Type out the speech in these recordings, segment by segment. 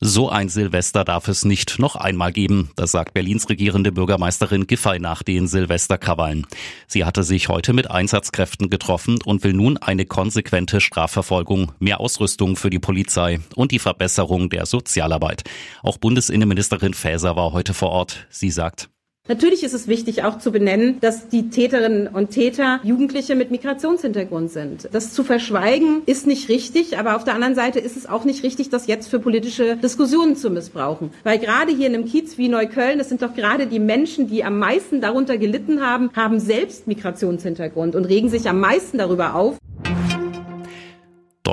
So ein Silvester darf es nicht noch einmal geben, das sagt Berlins regierende Bürgermeisterin Giffey nach den Silvesterkrawallen. Sie hatte sich heute mit Einsatzkräften getroffen und will nun eine konsequente Strafverfolgung, mehr Ausrüstung für die Polizei und die Verbesserung der Sozialarbeit. Auch Bundesinnenministerin Faeser war heute vor Ort. Sie sagt, Natürlich ist es wichtig auch zu benennen, dass die Täterinnen und Täter Jugendliche mit Migrationshintergrund sind. Das zu verschweigen ist nicht richtig, aber auf der anderen Seite ist es auch nicht richtig, das jetzt für politische Diskussionen zu missbrauchen. Weil gerade hier in einem Kiez wie Neukölln, das sind doch gerade die Menschen, die am meisten darunter gelitten haben, haben selbst Migrationshintergrund und regen sich am meisten darüber auf.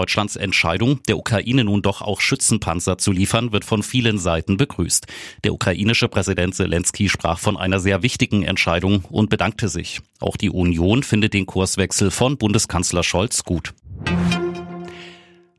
Deutschlands Entscheidung, der Ukraine nun doch auch Schützenpanzer zu liefern, wird von vielen Seiten begrüßt. Der ukrainische Präsident Zelensky sprach von einer sehr wichtigen Entscheidung und bedankte sich. Auch die Union findet den Kurswechsel von Bundeskanzler Scholz gut.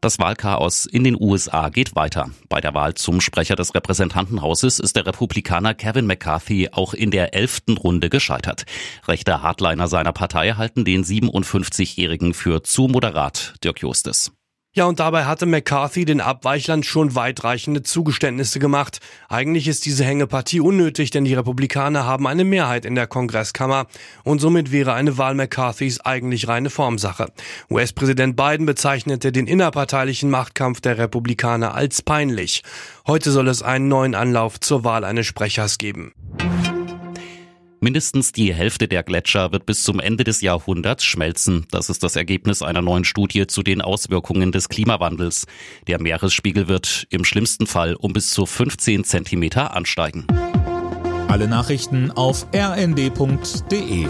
Das Wahlchaos in den USA geht weiter. Bei der Wahl zum Sprecher des Repräsentantenhauses ist der Republikaner Kevin McCarthy auch in der elften Runde gescheitert. Rechte Hardliner seiner Partei halten den 57-Jährigen für zu moderat, Dirk Justes. Ja, und dabei hatte McCarthy den Abweichlern schon weitreichende Zugeständnisse gemacht. Eigentlich ist diese Hängepartie unnötig, denn die Republikaner haben eine Mehrheit in der Kongresskammer und somit wäre eine Wahl McCarthys eigentlich reine Formsache. US-Präsident Biden bezeichnete den innerparteilichen Machtkampf der Republikaner als peinlich. Heute soll es einen neuen Anlauf zur Wahl eines Sprechers geben. Mindestens die Hälfte der Gletscher wird bis zum Ende des Jahrhunderts schmelzen. Das ist das Ergebnis einer neuen Studie zu den Auswirkungen des Klimawandels. Der Meeresspiegel wird im schlimmsten Fall um bis zu 15 Zentimeter ansteigen. Alle Nachrichten auf rnd.de